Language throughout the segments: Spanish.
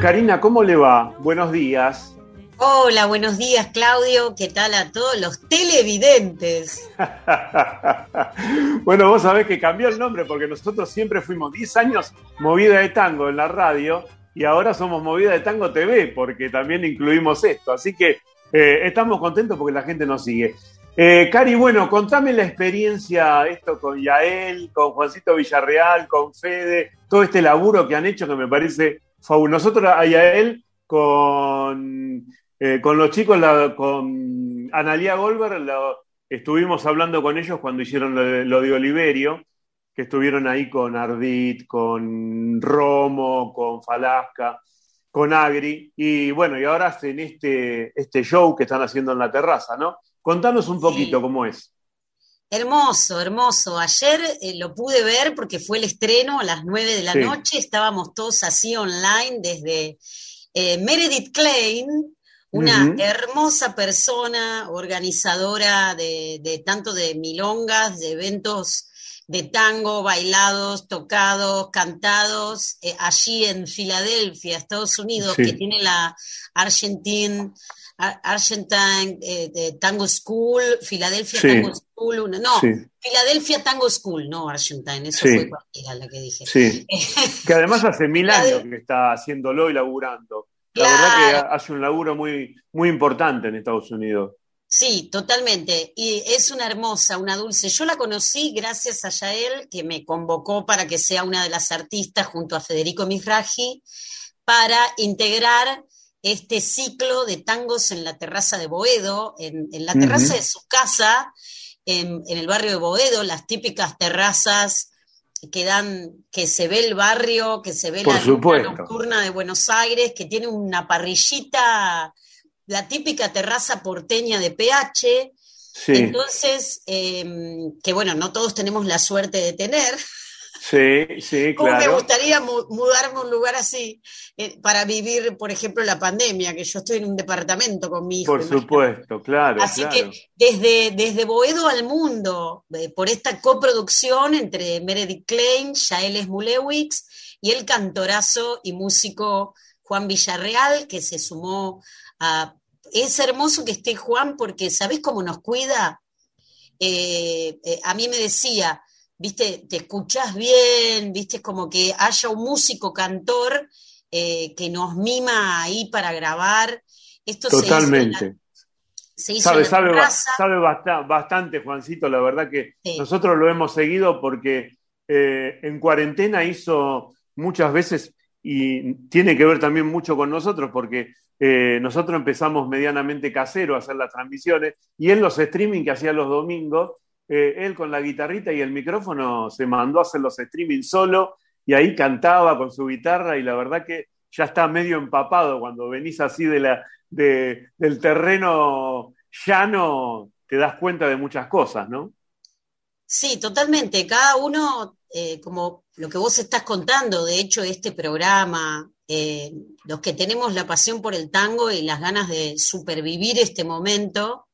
Karina, ¿cómo le va? Buenos días. Hola, buenos días Claudio, ¿qué tal a todos los televidentes? bueno, vos sabés que cambió el nombre porque nosotros siempre fuimos 10 años movida de tango en la radio y ahora somos movida de tango TV porque también incluimos esto, así que eh, estamos contentos porque la gente nos sigue. Eh, Cari, bueno, contame la experiencia, esto con Yael, con Juancito Villarreal, con Fede, todo este laburo que han hecho que me parece fabuloso. Nosotros a Yael con eh, con los chicos, con Analia Goldberg, estuvimos hablando con ellos cuando hicieron lo de, Oliverio, que estuvieron ahí con Ardit, con Romo, con Falasca, con Agri, y bueno, y ahora hacen este, este show que están haciendo en la terraza, ¿no? Contanos un poquito cómo es. Hermoso, hermoso. Ayer eh, lo pude ver porque fue el estreno a las nueve de la noche. Estábamos todos así online desde eh, Meredith Klein, una hermosa persona, organizadora de, tanto de milongas, de eventos de tango, bailados, tocados, cantados, eh, allí en Filadelfia, Estados Unidos, que tiene la Argentine, Argentine eh, Tango School, Filadelfia Tango School, no, Filadelfia Tango School, no Argentine, eso fue cualquiera la que dije. Sí. que además hace mil años que está haciéndolo y laburando. La verdad que hace un laburo muy, muy importante en Estados Unidos. Sí, totalmente. Y es una hermosa, una dulce. Yo la conocí gracias a Yael, que me convocó para que sea una de las artistas junto a Federico Misraji, para integrar este ciclo de tangos en la terraza de Boedo, en, la terraza de su casa, en, en, el barrio de Boedo, las típicas terrazas que dan, que se ve el barrio, que se ve la nocturna de Buenos Aires, que tiene una parrillita, la típica terraza porteña de PH. Entonces, em, que bueno, no todos tenemos la suerte de tener. Sí, sí, claro. me gustaría mudarme a un lugar así eh, para vivir, por ejemplo, la pandemia, que yo estoy en un departamento con mi hijo. Por supuesto, claro. Así que desde, desde Boedo al mundo, eh, por esta coproducción entre Meredith Klein, Yael Mulewix y el cantorazo y músico Juan Villarreal, que se sumó a... Es hermoso que esté Juan porque, ¿sabés cómo nos cuida? Eh, a mí me decía, viste, te escuchás bien, viste, como que haya un músico cantor eh, que nos mima ahí para grabar. Esto Totalmente. Se hizo sabe, sabe, sabe bastante, Juancito, la verdad que nosotros lo hemos seguido porque eh, en cuarentena hizo muchas veces y tiene que ver también mucho con nosotros porque eh, nosotros empezamos medianamente casero a hacer las transmisiones y en los streaming que hacía los domingos eh, él con la guitarrita y el micrófono se mandó a hacer los streaming solo y ahí cantaba con su guitarra y la verdad que ya está medio empapado cuando venís así de la, del terreno llano, te das cuenta de muchas cosas, ¿no? Sí, totalmente. Cada uno, eh, como lo que vos estás contando, de hecho, este programa, eh, los que tenemos la pasión por el tango y las ganas de supervivir este momento,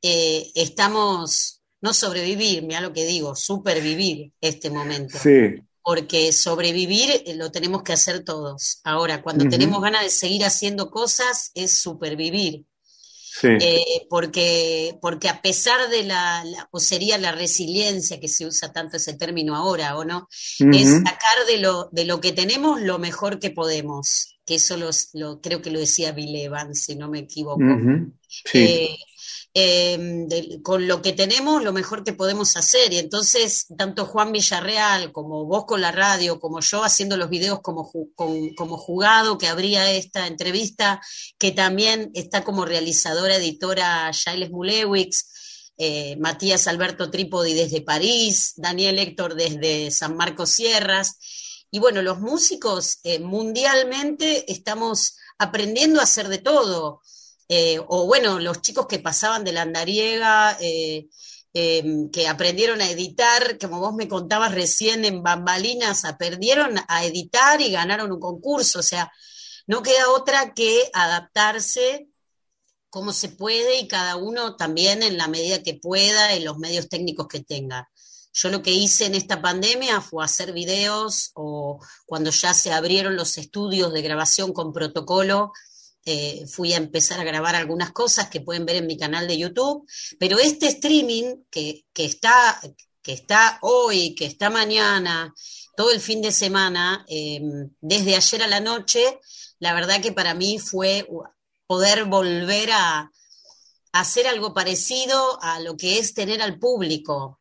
estamos no sobrevivir, mira lo que digo, supervivir este momento. Sí. Porque sobrevivir eh, lo tenemos que hacer todos. Ahora, cuando tenemos ganas de seguir haciendo cosas, es supervivir. Sí. Eh, porque, porque a pesar de la, o sería la resiliencia que se usa tanto ese término ahora, ¿o no? Es sacar de lo, de lo que tenemos lo mejor que podemos. Que eso lo, creo que lo decía Bill Evans, si no me equivoco. sí. Eh, Em, con lo que tenemos, lo mejor que podemos hacer. Y entonces, tanto Juan Villarreal como vos con la radio, como yo haciendo los videos como, como jugado, que habría esta entrevista, que también está como realizadora, editora Giles Mulewix, eh, Matías Alberto Trípodi desde París, Daniel Héctor desde San Marcos Sierras. Y bueno, los músicos eh, mundialmente estamos aprendiendo a hacer de todo. Eh, o bueno, los chicos que pasaban de la andariega, eh, em, que aprendieron a editar, como vos me contabas recién en Bambalinas, aprendieron a editar y ganaron un concurso, o sea, no queda otra que adaptarse como se puede y cada uno también en la medida que pueda, en los medios técnicos que tenga. Yo lo que hice en esta pandemia fue hacer videos o cuando ya se abrieron los estudios de grabación con protocolo, eh, fui a empezar a grabar algunas cosas que pueden ver en mi canal de YouTube, pero este streaming que, está, que está hoy, que está mañana, todo el fin de semana, em, desde ayer a la noche, la verdad que para mí fue poder volver a, hacer algo parecido a lo que es tener al público.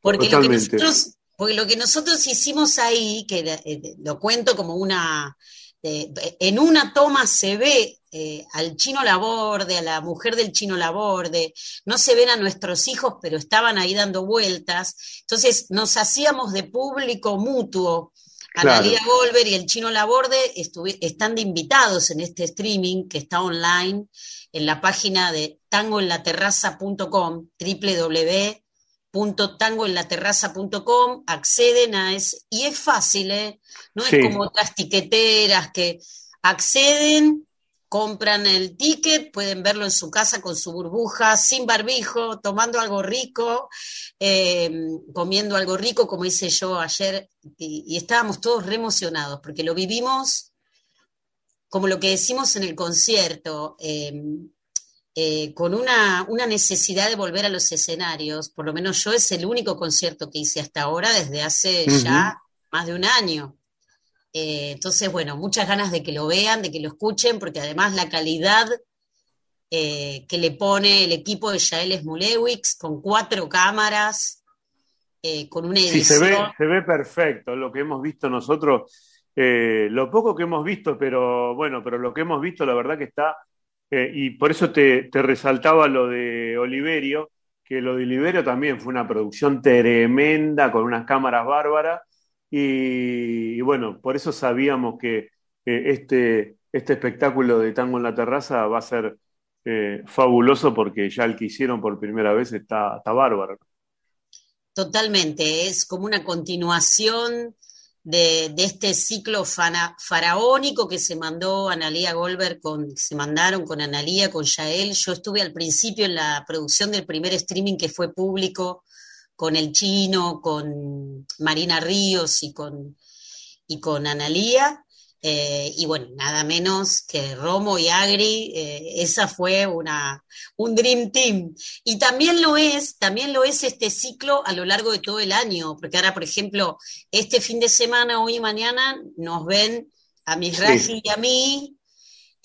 Porque lo que, nosotros, porque lo que nosotros hicimos ahí, que eh, lo cuento como una, en una toma se ve eh, al chino laborde, a la mujer del chino laborde, no se ven a nuestros hijos, pero estaban ahí dando vueltas. Entonces nos hacíamos de público mutuo. Analia Golver y el chino laborde están de invitados en este streaming que está online en la página de tangoenlaterraza.com, www.tangoenlaterraza.com, acceden a eso, y es fácil, ¿eh? No es como otras tiqueteras que acceden, compran el ticket, pueden verlo en su casa con su burbuja, sin barbijo, tomando algo rico, eh, comiendo algo rico, como hice yo ayer, y, estábamos todos re emocionados, porque lo vivimos como lo que decimos en el concierto, em, eh, con una, necesidad de volver a los escenarios, por lo menos yo es el único concierto que hice hasta ahora desde hace ya más de un año. Eh, entonces, bueno, muchas ganas de que lo vean, de que lo escuchen, porque además la calidad eh, que le pone el equipo de Yael Smulewicz con cuatro cámaras, con una edición. Sí, se ve, se ve perfecto lo que hemos visto nosotros eh, lo poco que hemos visto, pero bueno, pero lo que hemos visto, la verdad que está, eh, y por eso te, resaltaba lo de Oliverio, que lo de Oliverio también fue una producción tremenda, con unas cámaras bárbaras, y, bueno, por eso sabíamos que este, este espectáculo de Tango en la Terraza va a ser eh, fabuloso porque ya el que hicieron por primera vez está, está bárbaro. Totalmente, es como una continuación de, este ciclo faraónico que se mandó Analía Goldberg con, se mandaron con Analía, con Yael. Yo estuve al principio en la producción del primer streaming que fue público con el chino, con Marina Ríos y con, y con Analía. Eh, y bueno, nada menos que Romo y Agri, eh, esa fue una, un Dream Team. Y también lo es, también lo es este ciclo a lo largo de todo el año, porque ahora, por ejemplo, este fin de semana, hoy y mañana, nos ven a Misraji y a mí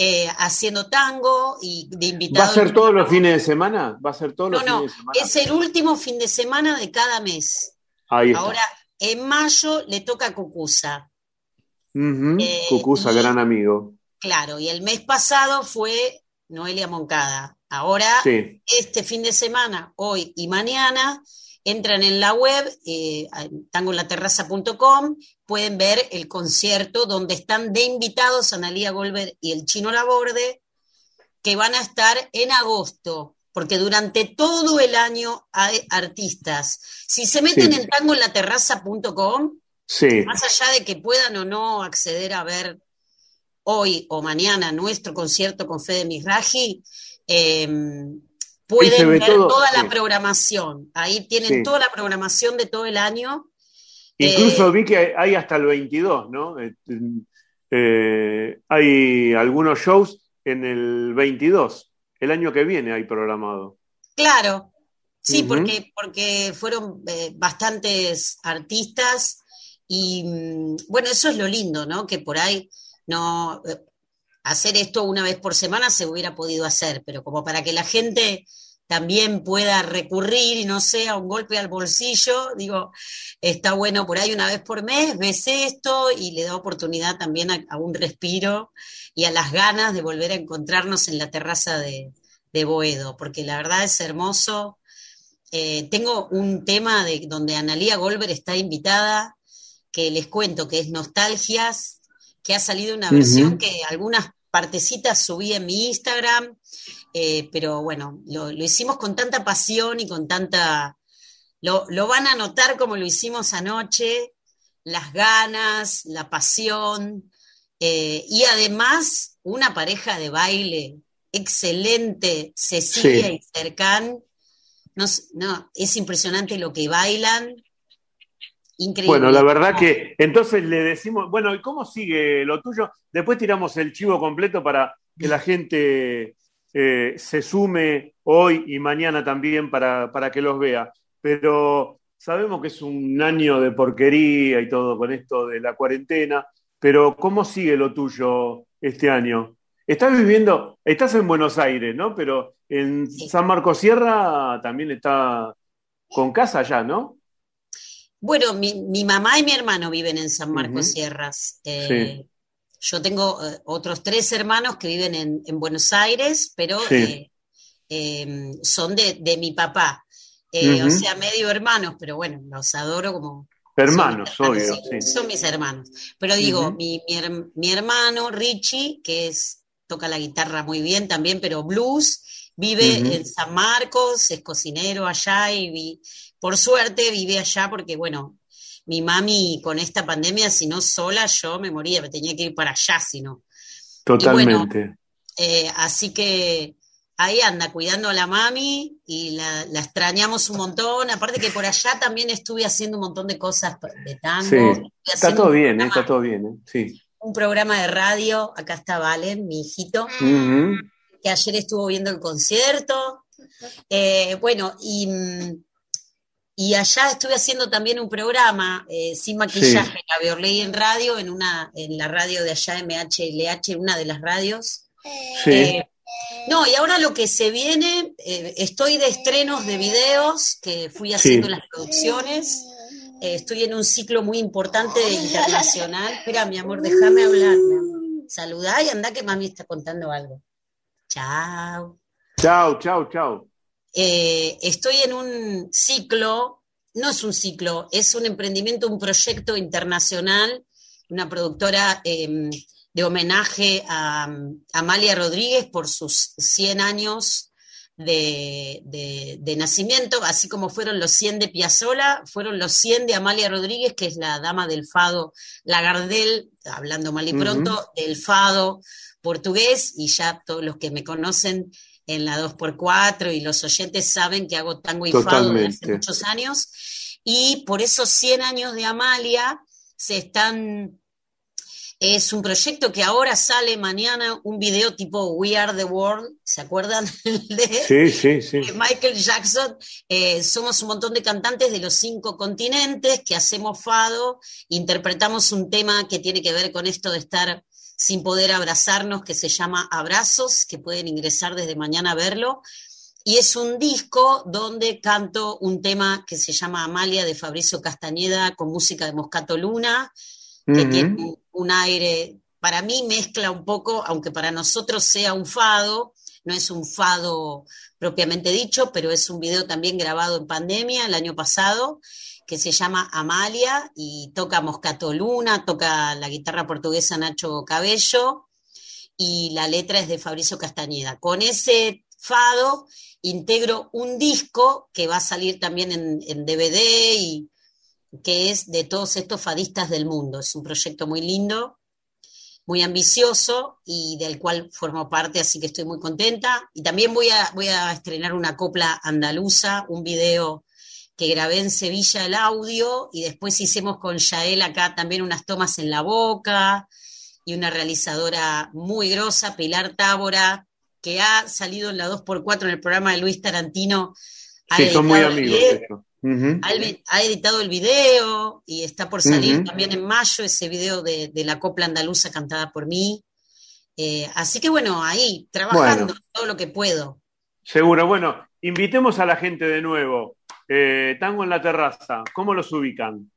eh, haciendo tango y de invitados. ¿Va a ser todos los fines de semana? ¿Va a ser todos los fines de semana? Es el último fin de semana de cada mes. Ahora, en mayo le toca a Cucusa. Eh, Cucusa, gran amigo. Claro, y el mes pasado fue Noelia Moncada. Ahora, este fin de semana, hoy y mañana, entran en la web, eh, tangoenlaterraza.com, pueden ver el concierto donde están de invitados Analia Golver y el Chino Laborde, que van a estar en agosto, porque durante todo el año hay artistas. Si se meten en más allá de que puedan o no acceder a ver hoy o mañana nuestro concierto con Fede Misraji, em, pueden ver toda la programación. Ahí tienen toda la programación de todo el año. Incluso eh, vi que hay hasta el 22, ¿no? Eh, eh, hay algunos shows en el 22. El año que viene hay programado. Claro, sí, porque, porque fueron bastantes artistas y mm, bueno, eso es lo lindo, ¿no? Que por ahí no eh, hacer esto una vez por semana se hubiera podido hacer, pero como para que la gente también pueda recurrir y no sea un golpe al bolsillo, digo, está bueno por ahí una vez por mes, ves esto y le da oportunidad también a, un respiro y a las ganas de volver a encontrarnos en la terraza de, Boedo, porque la verdad es hermoso. Eh, tengo un tema de donde Analía Golver está invitada, que les cuento que es Nostalgias, que ha salido una versión que algunas partecitas subí en mi Instagram, eh, pero bueno, lo, hicimos con tanta pasión y con tanta... Lo, van a notar como lo hicimos anoche, las ganas, la pasión, eh, y además una pareja de baile excelente, Cecilia y Cercán. No, no, es impresionante lo que bailan, Increíble. Bueno, la verdad que entonces le decimos, bueno, ¿y cómo sigue lo tuyo? Después tiramos el chivo completo para que la gente eh, se sume hoy y mañana también para, para que los vea. Pero sabemos que es un año de porquería y todo con esto de la cuarentena, pero ¿cómo sigue lo tuyo este año? Estás viviendo, estás en Buenos Aires, ¿no? Pero en San Marcos Sierra también está con casa ya, ¿no? Bueno, mi, mamá y mi hermano viven en San Marcos Sierras. Eh, yo tengo eh, otros tres hermanos que viven en, Buenos Aires, pero eh, em, son de, mi papá. O sea, medio hermanos, pero bueno, los adoro como... Hermanos, obvio. Son mis hermanos. Pero digo, mi, mi, hermano Richie, que es, toca la guitarra muy bien también, pero blues, vive en San Marcos, es cocinero allá y por suerte vive allá porque, bueno, mi mami con esta pandemia, si no sola, yo me moría, me tenía que ir para allá, si no. Totalmente. Eh, así que ahí anda cuidando a la mami y la, extrañamos un montón. Aparte que por allá también estuve haciendo un montón de cosas de tango. Sí. Está todo bien, eh, está todo bien, eh, sí. Un programa de radio, acá está Valen, mi hijito, que ayer estuvo viendo el concierto. bueno, y y allá estuve haciendo también un programa eh, sin maquillaje, sí. la en radio, en una, en la radio de allá, MHLH, una de las radios. Sí. Eh, no, y ahora lo que se viene, eh, estoy de estrenos de videos que fui haciendo las producciones. estoy en un ciclo muy importante internacional. Espera, mi amor, déjame hablar. Saludá y anda que mami está contando algo. Chao. Chao, chao, chao. Eh, estoy en un ciclo, no es un ciclo, es un emprendimiento, un proyecto internacional, una productora em, de homenaje a, Amalia Rodríguez por sus 100 años de, nacimiento, así como fueron los 100 de Piazzola, fueron los 100 de Amalia Rodríguez, que es la dama del fado Lagardel, hablando mal y pronto, del fado portugués, y ya todos los que me conocen en la 2x4 y los oyentes saben que hago tango y fado desde hace muchos años. Y por esos 100 años de Amalia se están... Es un proyecto que ahora sale mañana un video tipo We Are the World, ¿se acuerdan? de, Michael Jackson. Eh, somos un montón de cantantes de los cinco continentes que hacemos fado, interpretamos un tema que tiene que ver con esto de estar sin poder abrazarnos, que se llama Abrazos, que pueden ingresar desde mañana a verlo. Y es un disco donde canto un tema que se llama Amalia de Fabricio Castañeda con música de Moscato Luna, que tiene un aire, para mí mezcla un poco, aunque para nosotros sea un fado, no es un fado propiamente dicho, pero es un video también grabado en pandemia el año pasado que se llama Amalia y toca Moscato Luna, toca la guitarra portuguesa Nacho Cabello y la letra es de Fabricio Castañeda. Con ese fado integro un disco que va a salir también en, DVD y que es de todos estos fadistas del mundo. Es un proyecto muy lindo, muy ambicioso y del cual formo parte, así que estoy muy contenta. Y también voy a, voy a estrenar una copla andaluza, un video que grabé en Sevilla el audio y después hicimos con Yael acá también unas tomas en la boca y una realizadora muy grosa, Pilar Tábora, que ha salido en la 2x4 en el programa de Luis Tarantino. Sí, son muy amigos. ha, editado el video y está por salir también en mayo ese video de, la copla andaluza cantada por mí. Eh, así que bueno, ahí, trabajando todo lo que puedo. Seguro, bueno, invitemos a la gente de nuevo. Eh, tango en la terraza, ¿cómo los ubican?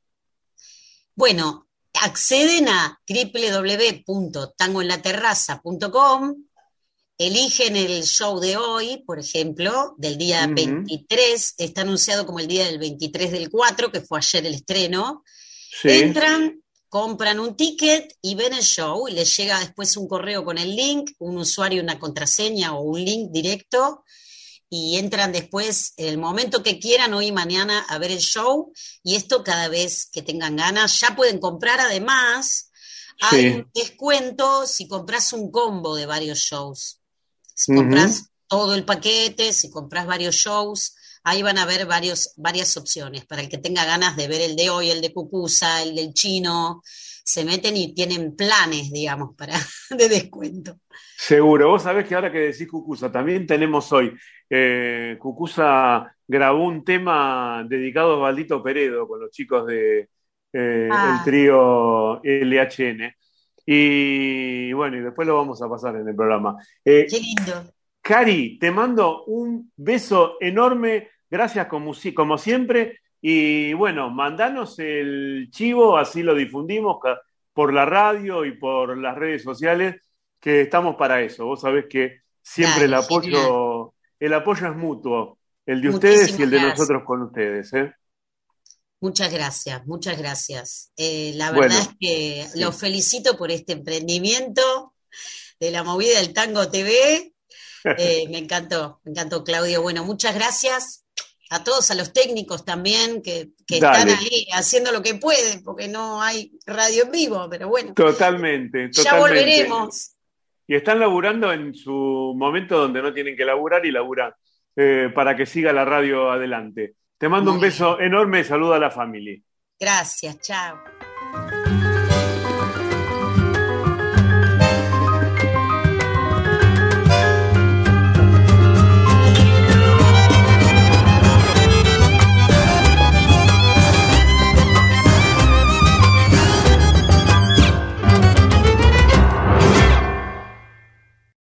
Bueno, acceden a www.tangoenlaterraza.com, eligen el show de hoy, por ejemplo, del día 23, está anunciado como el día del 23 del 4, que fue ayer el estreno. Entran, compran un ticket y ven el show y les llega después un correo con el link, un usuario, una contraseña o un link directo y entran después el momento que quieran hoy y mañana a ver el show y esto cada vez que tengan ganas ya pueden comprar además hay un descuento si compras un combo de varios shows. Si compras todo el paquete si compras varios shows ahí van a ver varios, varias opciones para el que tenga ganas de ver el de hoy, el de Cucusa, el del chino, se meten y tienen planes, digamos, para de descuento. Seguro, vos sabés que ahora que decís Cucusa, también tenemos hoy, eh, Cucusa grabó un tema dedicado a Valdito Peredo con los chicos de eh, ah. el trío LHN. Y bueno, y después lo vamos a pasar en el programa. Eh, Qué lindo. Cari, te mando un beso enorme, gracias como, como siempre. Y bueno, mandanos el chivo, así lo difundimos por la radio y por las redes sociales, que estamos para eso. Vos sabés que siempre el apoyo, el apoyo es mutuo, el de ustedes y el de nosotros con ustedes. ¿eh? Muchas gracias, muchas gracias. Eh, la verdad es que los felicito por este emprendimiento de la movida del Tango TV. Eh, me encantó, me encantó, Claudio. Bueno, muchas gracias a todos, a los técnicos también que, están ahí haciendo lo que pueden, porque no hay radio en vivo, pero bueno. Totalmente, totalmente. Ya volveremos. Y están laburando en su momento donde no tienen que laburar y laburan eh, para que siga la radio adelante. Te mando un beso enorme y saludo a la familia. Gracias, chao.